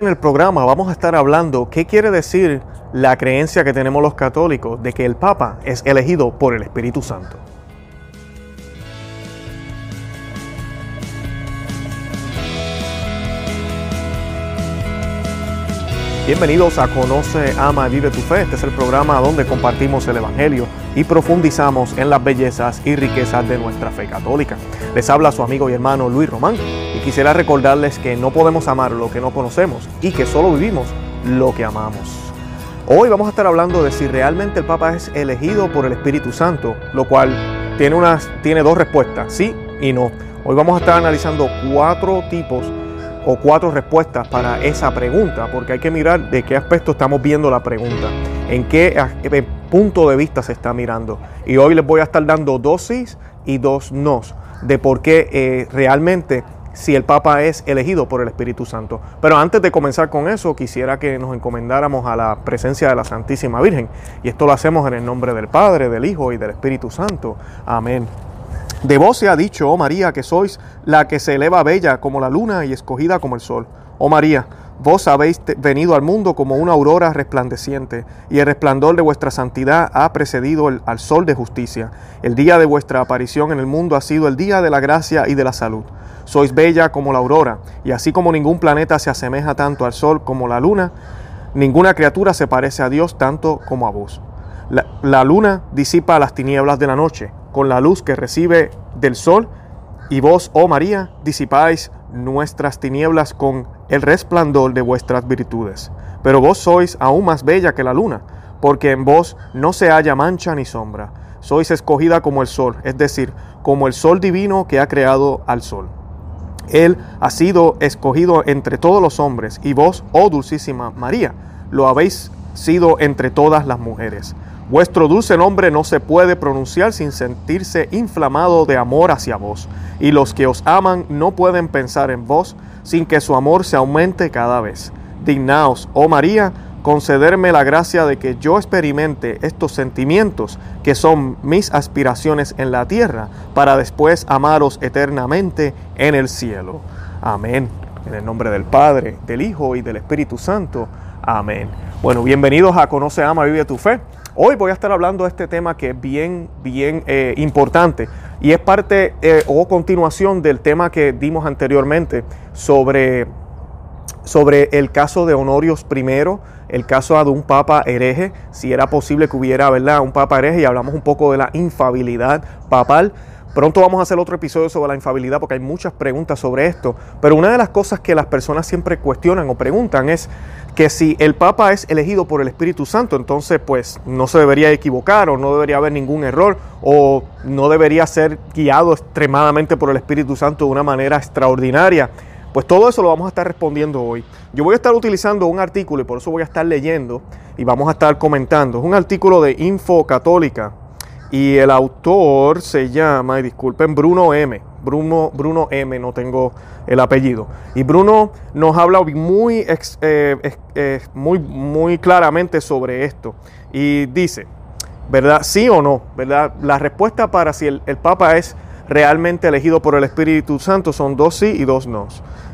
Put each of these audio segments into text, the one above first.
En el programa vamos a estar hablando qué quiere decir la creencia que tenemos los católicos de que el Papa es elegido por el Espíritu Santo. Bienvenidos a Conoce, Ama y Vive tu Fe. Este es el programa donde compartimos el Evangelio y profundizamos en las bellezas y riquezas de nuestra fe católica. Les habla su amigo y hermano Luis Román y quisiera recordarles que no podemos amar lo que no conocemos y que solo vivimos lo que amamos. Hoy vamos a estar hablando de si realmente el Papa es elegido por el Espíritu Santo, lo cual tiene, unas, tiene dos respuestas, sí y no. Hoy vamos a estar analizando cuatro tipos o cuatro respuestas para esa pregunta, porque hay que mirar de qué aspecto estamos viendo la pregunta, en qué punto de vista se está mirando. Y hoy les voy a estar dando dosis y dos nos de por qué eh, realmente si el Papa es elegido por el Espíritu Santo. Pero antes de comenzar con eso, quisiera que nos encomendáramos a la presencia de la Santísima Virgen. Y esto lo hacemos en el nombre del Padre, del Hijo y del Espíritu Santo. Amén. De vos se ha dicho, oh María, que sois la que se eleva bella como la luna y escogida como el sol. Oh María, vos habéis venido al mundo como una aurora resplandeciente, y el resplandor de vuestra santidad ha precedido al sol de justicia. El día de vuestra aparición en el mundo ha sido el día de la gracia y de la salud. Sois bella como la aurora, y así como ningún planeta se asemeja tanto al sol como la luna, ninguna criatura se parece a Dios tanto como a vos. La, la luna disipa las tinieblas de la noche con la luz que recibe del sol, y vos, oh María, disipáis nuestras tinieblas con el resplandor de vuestras virtudes. Pero vos sois aún más bella que la luna, porque en vos no se halla mancha ni sombra. Sois escogida como el sol, es decir, como el sol divino que ha creado al sol. Él ha sido escogido entre todos los hombres, y vos, oh dulcísima María, lo habéis sido entre todas las mujeres. Vuestro dulce nombre no se puede pronunciar sin sentirse inflamado de amor hacia vos, y los que os aman no pueden pensar en vos sin que su amor se aumente cada vez. Dignaos, oh María, concederme la gracia de que yo experimente estos sentimientos que son mis aspiraciones en la tierra, para después amaros eternamente en el cielo. Amén. En el nombre del Padre, del Hijo y del Espíritu Santo. Amén. Bueno, bienvenidos a Conoce, Ama, Vive tu Fe. Hoy voy a estar hablando de este tema que es bien, bien eh, importante y es parte eh, o continuación del tema que dimos anteriormente sobre, sobre el caso de Honorios I, el caso de un papa hereje, si era posible que hubiera ¿verdad? un papa hereje y hablamos un poco de la infabilidad papal. Pronto vamos a hacer otro episodio sobre la infabilidad porque hay muchas preguntas sobre esto. Pero una de las cosas que las personas siempre cuestionan o preguntan es que si el Papa es elegido por el Espíritu Santo, entonces pues no se debería equivocar o no debería haber ningún error o no debería ser guiado extremadamente por el Espíritu Santo de una manera extraordinaria. Pues todo eso lo vamos a estar respondiendo hoy. Yo voy a estar utilizando un artículo y por eso voy a estar leyendo y vamos a estar comentando. Es un artículo de Info Católica y el autor se llama, y disculpen, Bruno M. Bruno, Bruno M, no tengo el apellido. Y Bruno nos habla muy, eh, eh, muy, muy claramente sobre esto. Y dice, ¿verdad? ¿Sí o no? ¿Verdad? La respuesta para si el, Papa es realmente elegido por el Espíritu Santo son dos sí y dos no.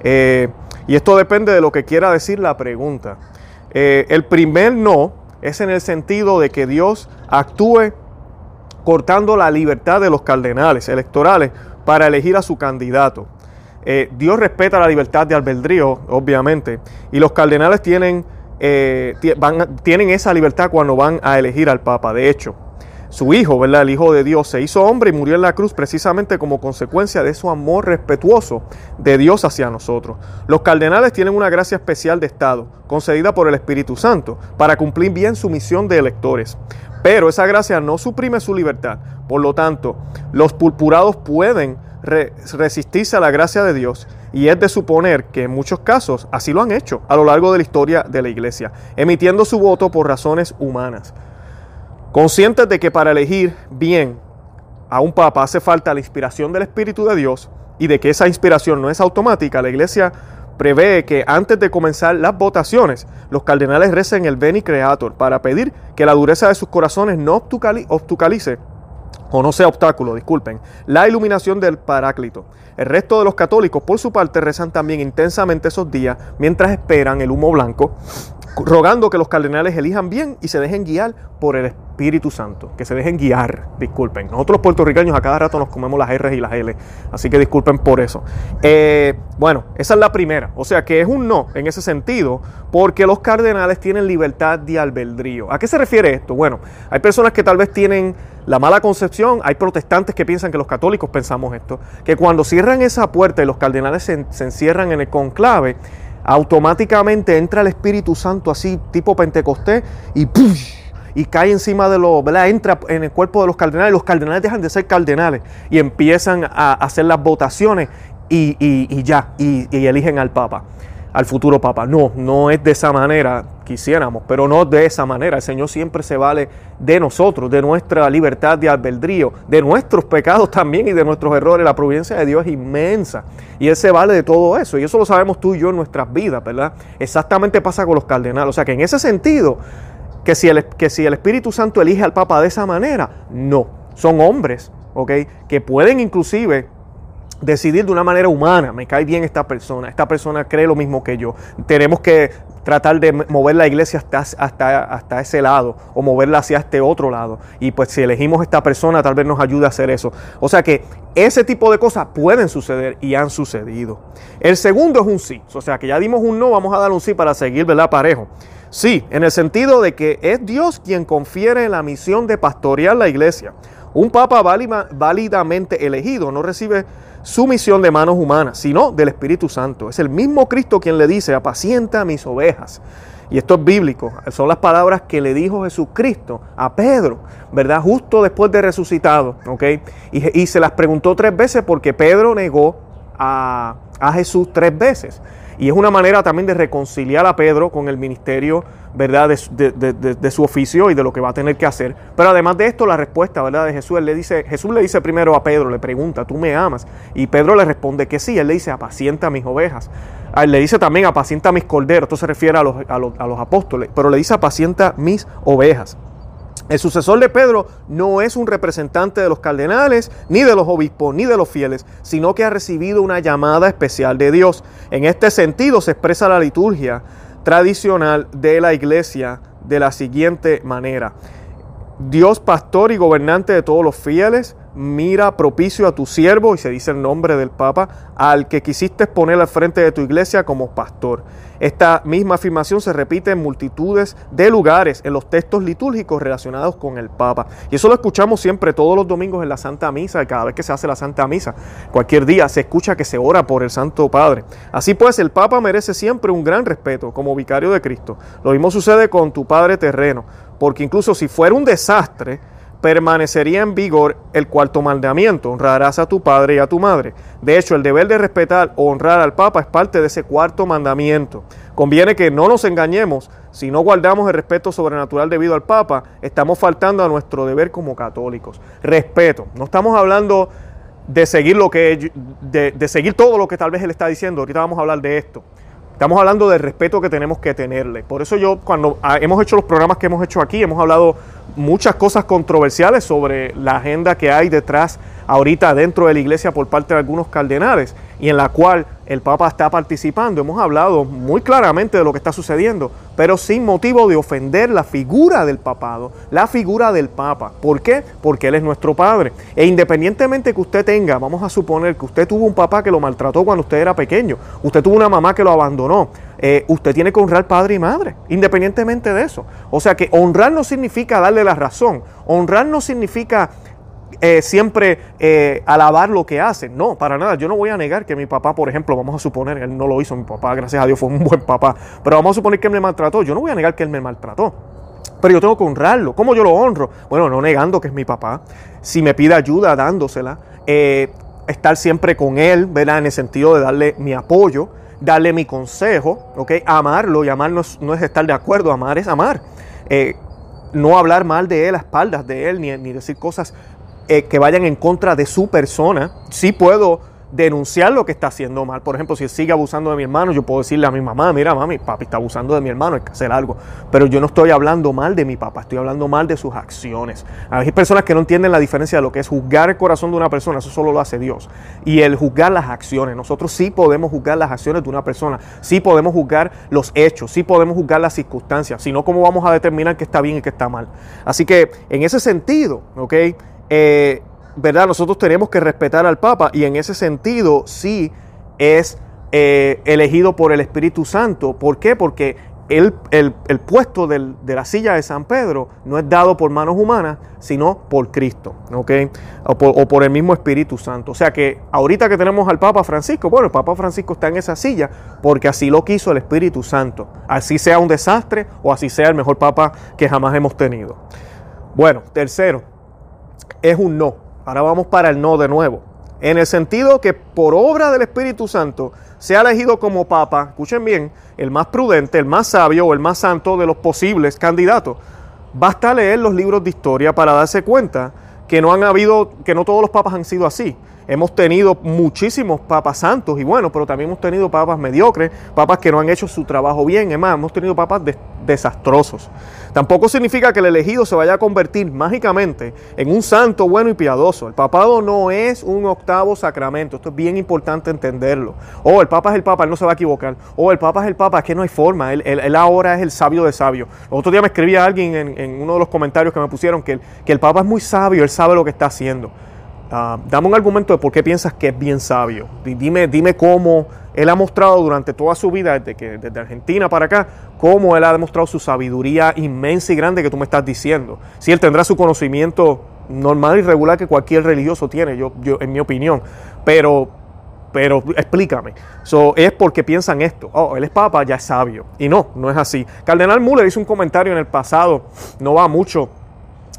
Eh, y esto depende de lo que quiera decir la pregunta. el primer no es en el sentido de que Dios actúe cortando la libertad de los cardenales electorales para elegir a su candidato. Eh, Dios respeta la libertad de albedrío, obviamente, y los cardenales tienen, eh, tienen esa libertad cuando van a elegir al Papa. De hecho, su Hijo, ¿verdad? El Hijo de Dios se hizo hombre y murió en la cruz precisamente como consecuencia de su amor respetuoso de Dios hacia nosotros. Los cardenales tienen una gracia especial de Estado, concedida por el Espíritu Santo, para cumplir bien su misión de electores. Pero esa gracia no suprime su libertad. Por lo tanto, los purpurados pueden resistirse a la gracia de Dios y es de suponer que en muchos casos así lo han hecho a lo largo de la historia de la iglesia, emitiendo su voto por razones humanas. Conscientes de que para elegir bien a un papa hace falta la inspiración del Espíritu de Dios y de que esa inspiración no es automática, la iglesia prevé que antes de comenzar las votaciones, los cardenales recen el Beni Creator para pedir que la dureza de sus corazones no obtucalice o no sea obstáculo, disculpen, la iluminación del Paráclito. El resto de los católicos, por su parte, rezan también intensamente esos días mientras esperan el humo blanco rogando que los cardenales elijan bien y se dejen guiar por el Espíritu Santo, que se dejen guiar, disculpen. Nosotros los puertorriqueños a cada rato nos comemos las R y las L, así que disculpen por eso. Eh, bueno, esa es la primera, o sea que es un no en ese sentido, porque los cardenales tienen libertad de albedrío. ¿A qué se refiere esto? Bueno, hay personas que tal vez tienen la mala concepción, hay protestantes que piensan que los católicos pensamos esto, que cuando cierran esa puerta y los cardenales se, se encierran en el conclave, automáticamente entra el Espíritu Santo así, tipo Pentecostés, y y cae encima de los, ¿verdad? Entra en el cuerpo de los cardenales, los cardenales dejan de ser cardenales y empiezan a hacer las votaciones y, y ya, y, eligen al Papa al futuro Papa. No, no es de esa manera, quisiéramos, pero no de esa manera. El Señor siempre se vale de nosotros, de nuestra libertad de albedrío, de nuestros pecados también y de nuestros errores. La providencia de Dios es inmensa y Él se vale de todo eso. Y eso lo sabemos tú y yo en nuestras vidas, ¿verdad? Exactamente pasa con los cardenales. O sea que en ese sentido, que si el, que si el Espíritu Santo elige al Papa de esa manera, no. Son hombres, ¿ok? Que pueden inclusive decidir de una manera humana, me cae bien esta persona, esta persona cree lo mismo que yo. Tenemos que tratar de mover la iglesia hasta, hasta, hasta ese lado o moverla hacia este otro lado. Y pues si elegimos esta persona, tal vez nos ayude a hacer eso. O sea que ese tipo de cosas pueden suceder y han sucedido. El segundo es un sí. O sea que ya dimos un no, vamos a dar un sí para seguir, ¿verdad? Parejo. Sí, en el sentido de que es Dios quien confiere la misión de pastorear la iglesia. Un papa válidamente elegido no recibe su misión de manos humanas, sino del Espíritu Santo. Es el mismo Cristo quien le dice, apacienta mis ovejas. Y esto es bíblico, son las palabras que le dijo Jesucristo a Pedro, ¿verdad? Justo después de resucitado, ¿ok? Y, se las preguntó tres veces porque Pedro negó a, a Jesús tres veces. Y es una manera también de reconciliar a Pedro con el ministerio, ¿verdad? De, su oficio y de lo que va a tener que hacer. Pero además de esto, la respuesta, ¿verdad? De Jesús, le dice, Jesús le dice primero a Pedro, le pregunta, ¿tú me amas? Y Pedro le responde que sí. Él le dice, apacienta mis ovejas. él le dice también, apacienta mis corderos. Esto se refiere a los, a los, a los apóstoles. Pero le dice, apacienta mis ovejas. El sucesor de Pedro no es un representante de los cardenales, ni de los obispos, ni de los fieles, sino que ha recibido una llamada especial de Dios. En este sentido se expresa la liturgia tradicional de la iglesia de la siguiente manera. Dios pastor y gobernante de todos los fieles, mira propicio a tu siervo, y se dice el nombre del Papa, al que quisiste poner al frente de tu iglesia como pastor. Esta misma afirmación se repite en multitudes de lugares en los textos litúrgicos relacionados con el Papa. Y eso lo escuchamos siempre todos los domingos en la Santa Misa, cada vez que se hace la Santa Misa. Cualquier día se escucha que se ora por el Santo Padre. Así pues, el Papa merece siempre un gran respeto como vicario de Cristo. Lo mismo sucede con tu Padre terreno, porque incluso si fuera un desastre, permanecería en vigor el cuarto mandamiento, honrarás a tu padre y a tu madre. De hecho, el deber de respetar o honrar al Papa es parte de ese cuarto mandamiento. Conviene que no nos engañemos, si no guardamos el respeto sobrenatural debido al Papa, estamos faltando a nuestro deber como católicos. Respeto, no estamos hablando de seguir lo que de, seguir todo lo que tal vez él está diciendo, ahorita vamos a hablar de esto. Estamos hablando del respeto que tenemos que tenerle. Por eso yo, cuando ah, hemos hecho los programas que hemos hecho aquí, hemos hablado muchas cosas controversiales sobre la agenda que hay detrás ahorita dentro de la iglesia por parte de algunos cardenales y en la cual el Papa está participando. Hemos hablado muy claramente de lo que está sucediendo, pero sin motivo de ofender la figura del papado, la figura del Papa. ¿Por qué? Porque Él es nuestro Padre. E independientemente que usted tenga, vamos a suponer que usted tuvo un papá que lo maltrató cuando usted era pequeño, usted tuvo una mamá que lo abandonó, eh, usted tiene que honrar padre y madre, independientemente de eso. O sea que honrar no significa darle la razón, honrar no significa eh, siempre eh, alabar lo que hacen. No, para nada. Yo no voy a negar que mi papá, por ejemplo, vamos a suponer, él no lo hizo, mi papá, gracias a Dios, fue un buen papá, pero vamos a suponer que él me maltrató. Yo no voy a negar que él me maltrató. Pero yo tengo que honrarlo. ¿Cómo yo lo honro? Bueno, no negando que es mi papá. Si me pide ayuda, dándosela. Estar siempre con él, ¿verdad? En el sentido de darle mi apoyo, darle mi consejo, ¿ok? Amarlo y amar no es, estar de acuerdo, amar es amar. no hablar mal de él a espaldas de él, ni, ni decir cosas eh, que vayan en contra de su persona. Sí puedo denunciar lo que está haciendo mal. Por ejemplo, si sigue abusando de mi hermano, yo puedo decirle a mi mamá, mira mami, papi está abusando de mi hermano, hay que hacer algo. Pero yo no estoy hablando mal de mi papá, estoy hablando mal de sus acciones. Hay personas que no entienden la diferencia de lo que es juzgar el corazón de una persona, eso solo lo hace Dios. Y el juzgar las acciones, nosotros sí podemos juzgar las acciones de una persona, sí podemos juzgar los hechos, sí podemos juzgar las circunstancias, sino cómo vamos a determinar qué está bien y qué está mal. Así que en ese sentido, ¿ok? Eh, ¿verdad? Nosotros tenemos que respetar al Papa y en ese sentido sí es eh, elegido por el Espíritu Santo. ¿Por qué? Porque el, el, puesto de la silla de San Pedro no es dado por manos humanas, sino por Cristo, ¿ok? O por, o por, el mismo Espíritu Santo. O sea que ahorita que tenemos al Papa Francisco, bueno, el Papa Francisco está en esa silla porque así lo quiso el Espíritu Santo. Así sea un desastre o así sea el mejor Papa que jamás hemos tenido. Bueno, tercero, es un no. Ahora vamos para el no de nuevo. En el sentido que por obra del Espíritu Santo se ha elegido como papa, escuchen bien, el más prudente, el más sabio o el más santo de los posibles candidatos. Basta leer los libros de historia para darse cuenta que no han habido, que no todos los papas han sido así. Hemos tenido muchísimos papas santos y bueno, pero también hemos tenido papas mediocres, papas que no han hecho su trabajo bien, es más, hemos tenido papas desastrosos. Tampoco significa que el elegido se vaya a convertir mágicamente en un santo bueno y piadoso. El papado no es un octavo sacramento, esto es bien importante entenderlo. Oh, el papa es el papa, él no se va a equivocar. Oh, el papa es el papa, es que no hay forma, él, ahora es el sabio de sabio. El otro día me escribía alguien en, uno de los comentarios que me pusieron que el papa es muy sabio, él sabe lo que está haciendo. Ah, dame un argumento de por qué piensas que es bien sabio. Dime, dime cómo él ha mostrado durante toda su vida, desde, que, desde Argentina para acá, cómo él ha demostrado su sabiduría inmensa y grande que tú me estás diciendo. Si él tendrá su conocimiento normal y regular que cualquier religioso tiene, yo, yo en mi opinión. Pero, pero explícame. So, es porque piensan esto. Oh, él es papa, ya es sabio. Y no, no es así. Cardenal Muller hizo un comentario en el pasado, no va mucho,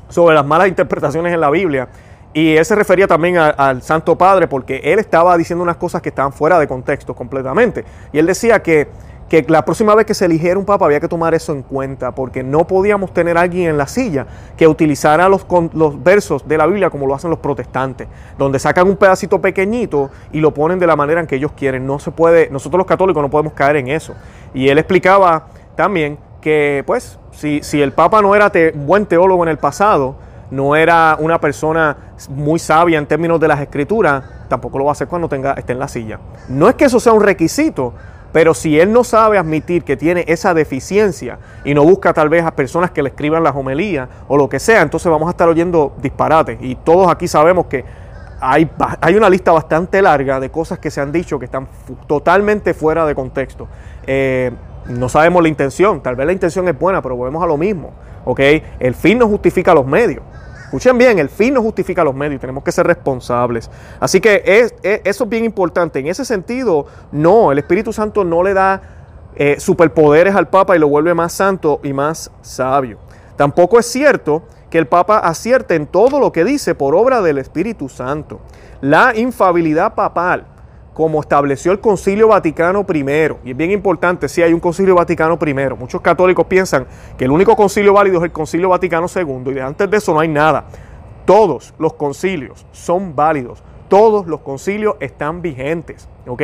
sobre las malas interpretaciones en la Biblia. Y él se refería también al Santo Padre porque él estaba diciendo unas cosas que estaban fuera de contexto completamente. Y él decía que, que la próxima vez que se eligiera un papa había que tomar eso en cuenta porque no podíamos tener a alguien en la silla que utilizara los, los versos de la Biblia como lo hacen los protestantes, donde sacan un pedacito pequeñito y lo ponen de la manera en que ellos quieren. No se puede, nosotros los católicos no podemos caer en eso. Y él explicaba también que pues si, si el papa no era un buen teólogo en el pasado, no era una persona muy sabia en términos de las escrituras, tampoco lo va a hacer cuando tenga, esté en la silla. No es que eso sea un requisito, pero si él no sabe admitir que tiene esa deficiencia y no busca tal vez a personas que le escriban las homilías o lo que sea, entonces vamos a estar oyendo disparates. Y todos aquí sabemos que hay, hay una lista bastante larga de cosas que se han dicho que están totalmente fuera de contexto. Eh, no sabemos la intención, tal vez la intención es buena, pero volvemos a lo mismo. ¿ok? El fin no justifica los medios. Escuchen bien, el fin no justifica los medios, tenemos que ser responsables. Así que es, eso es bien importante. En ese sentido, no, el Espíritu Santo no le da eh, superpoderes al Papa y lo vuelve más santo y más sabio. Tampoco es cierto que el Papa acierte en todo lo que dice por obra del Espíritu Santo. La infabilidad papal como estableció el Concilio Vaticano I. Y es bien importante, si hay un Concilio Vaticano I. Muchos católicos piensan que el único concilio válido es el Concilio Vaticano II y antes de eso no hay nada. Todos los concilios son válidos, todos los concilios están vigentes, ¿ok?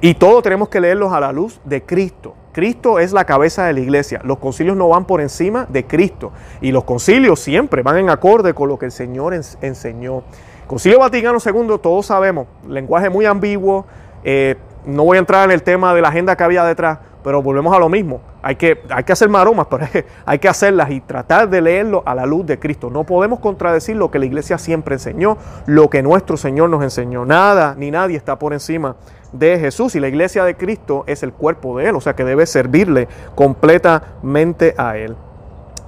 Y todos tenemos que leerlos a la luz de Cristo. Cristo es la cabeza de la iglesia. Los concilios no van por encima de Cristo. Y los concilios siempre van en acorde con lo que el Señor enseñó. Concilio Vaticano II, todos sabemos, lenguaje muy ambiguo. Eh, no voy a entrar en el tema de la agenda que había detrás, pero volvemos a lo mismo. Hay que, hay que hacer maromas, pero hay que hacerlas y tratar de leerlo a la luz de Cristo. No podemos contradecir lo que la iglesia siempre enseñó, lo que nuestro Señor nos enseñó. Nada ni nadie está por encima de Jesús y la iglesia de Cristo es el cuerpo de Él, o sea que debe servirle completamente a Él.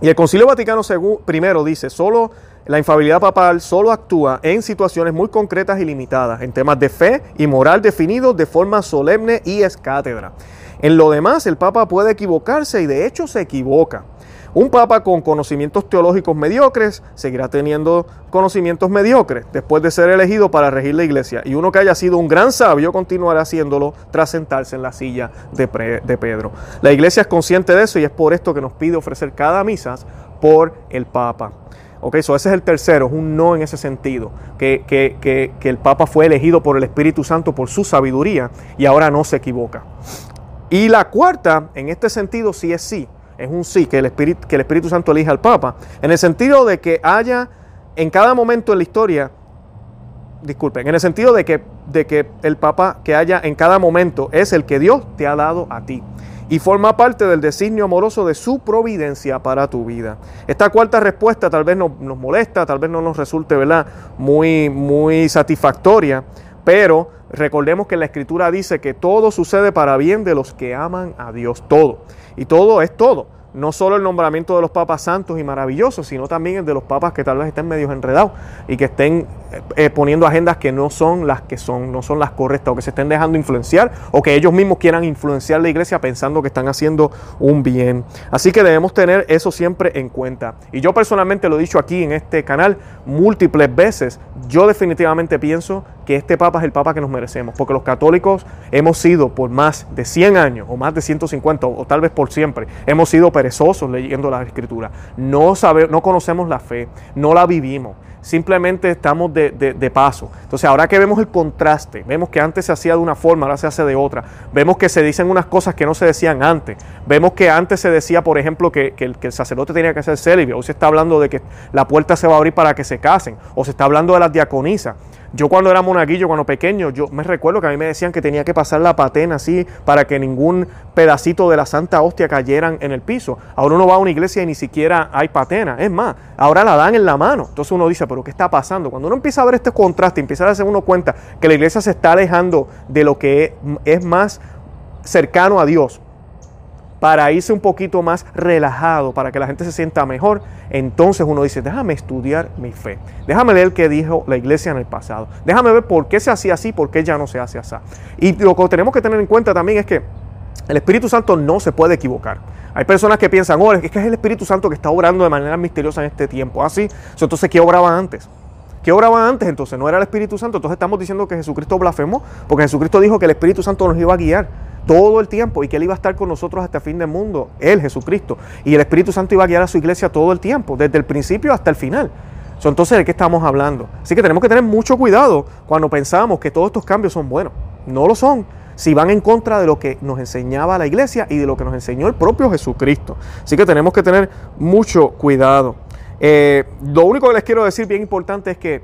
Y el Concilio Vaticano I dice, solo la infabilidad papal solo actúa en situaciones muy concretas y limitadas, en temas de fe y moral definidos de forma solemne y escátedra. En lo demás, el Papa puede equivocarse y de hecho se equivoca. Un papa con conocimientos teológicos mediocres seguirá teniendo conocimientos mediocres después de ser elegido para regir la iglesia. Y uno que haya sido un gran sabio continuará haciéndolo tras sentarse en la silla de, Pedro. La iglesia es consciente de eso y es por esto que nos pide ofrecer cada misa por el papa. Ok, eso ese es el tercero, es un no en ese sentido, que, que, que, que el Papa fue elegido por el Espíritu Santo por su sabiduría y ahora no se equivoca. Y la cuarta, en este sentido, sí es sí, es un sí, que el Espíritu, que el Espíritu Santo elija al Papa, en el sentido de que haya en cada momento en la historia, disculpen, en el sentido de que, de que el Papa que haya en cada momento es el que Dios te ha dado a ti y forma parte del designio amoroso de su providencia para tu vida. Esta cuarta respuesta tal vez nos, nos molesta, tal vez no nos resulte ¿verdad? Muy, muy satisfactoria, pero recordemos que la escritura dice que todo sucede para bien de los que aman a Dios, todo. Y todo es todo no solo el nombramiento de los papas santos y maravillosos, sino también el de los papas que tal vez estén medio enredados y que estén eh, poniendo agendas que no son las que son, no son las correctas, o que se estén dejando influenciar, o que ellos mismos quieran influenciar la iglesia pensando que están haciendo un bien. Así que debemos tener eso siempre en cuenta. Y yo personalmente lo he dicho aquí en este canal múltiples veces, yo definitivamente pienso que este papa es el papa que nos merecemos, porque los católicos hemos sido por más de 100 años, o más de 150, o, tal vez por siempre, hemos sido perezosos leyendo la escritura. No, sabe, no conocemos la fe, no la vivimos simplemente estamos de, de, paso. Entonces, ahora que vemos el contraste, vemos que antes se hacía de una forma, ahora se hace de otra, vemos que se dicen unas cosas que no se decían antes, vemos que antes se decía, por ejemplo, que, que el, sacerdote tenía que ser célibe, hoy se está hablando de que la puerta se va a abrir para que se casen, o se está hablando de las diaconisas. Yo cuando era monaguillo, cuando pequeño, yo me recuerdo que a mí me decían que tenía que pasar la patena así para que ningún pedacito de la Santa Hostia cayeran en el piso. Ahora uno va a una iglesia y ni siquiera hay patena. Es más, ahora la dan en la mano. Entonces uno dice, pero ¿qué está pasando? Cuando uno empieza a ver este contraste, empieza a darse uno cuenta que la iglesia se está alejando de lo que es más cercano a Dios, para irse un poquito más relajado, para que la gente se sienta mejor, entonces uno dice, déjame estudiar mi fe, déjame leer qué dijo la iglesia en el pasado, déjame ver por qué se hacía así, por qué ya no se hace así. Y lo que tenemos que tener en cuenta también es que el Espíritu Santo no se puede equivocar. Hay personas que piensan, oh, es que es el Espíritu Santo que está obrando de manera misteriosa en este tiempo. Así, ah, entonces, ¿qué obraba antes? ¿Qué obraba antes? Entonces, no era el Espíritu Santo. Entonces, estamos diciendo que Jesucristo blasfemó, porque Jesucristo dijo que el Espíritu Santo nos iba a guiar todo el tiempo y que Él iba a estar con nosotros hasta el fin del mundo, Él, Jesucristo. Y el Espíritu Santo iba a guiar a su iglesia todo el tiempo, desde el principio hasta el final. Entonces, ¿de qué estamos hablando? Así que tenemos que tener mucho cuidado cuando pensamos que todos estos cambios son buenos. No lo son. Si van en contra de lo que nos enseñaba la iglesia y de lo que nos enseñó el propio Jesucristo. Así que tenemos que tener mucho cuidado. Eh, lo único que les quiero decir bien importante es que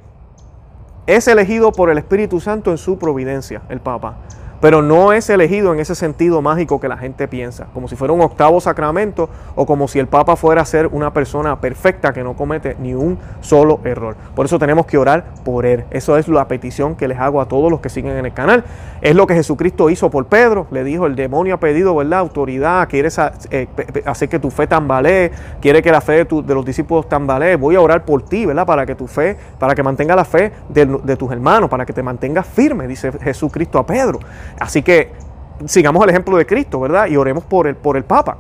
es elegido por el Espíritu Santo en su providencia, el Papa pero no es elegido en ese sentido mágico que la gente piensa, como si fuera un octavo sacramento o como si el Papa fuera a ser una persona perfecta que no comete ni un solo error. Por eso tenemos que orar por él. Eso es la petición que les hago a todos los que siguen en el canal. Es lo que Jesucristo hizo por Pedro. Le dijo, el demonio ha pedido, ¿verdad? Autoridad, quieres eh, hacer que tu fe tambalee, quiere que la fe de, los discípulos tambalee. Voy a orar por ti, ¿verdad? Para que tu fe, para que mantenga la fe de, de tus hermanos, para que te mantengas firme, dice Jesucristo a Pedro. Así que sigamos el ejemplo de Cristo, ¿verdad? Y oremos por el, por el Papa.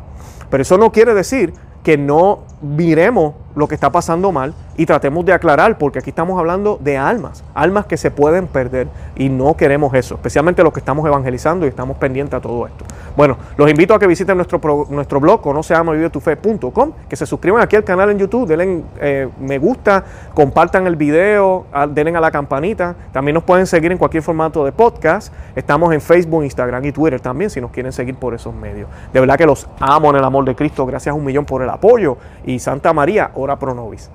Pero eso no quiere decir que no miremos lo que está pasando mal y tratemos de aclarar, porque aquí estamos hablando de almas, almas que se pueden perder y no queremos eso, especialmente los que estamos evangelizando y estamos pendientes a todo esto. Bueno, los invito a que visiten nuestro, nuestro blog, conoceamavivetufe.com, que se suscriban aquí al canal en YouTube, denle eh, me gusta, compartan el video, denle a la campanita, también nos pueden seguir en cualquier formato de podcast, estamos en Facebook, Instagram y Twitter también, si nos quieren seguir por esos medios. De verdad que los amo en el amor de Cristo, gracias un millón por el apoyo y Santa María, ora pro nobis.